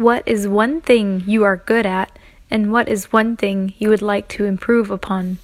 What is one thing you are good at, and what is one thing you would like to improve upon?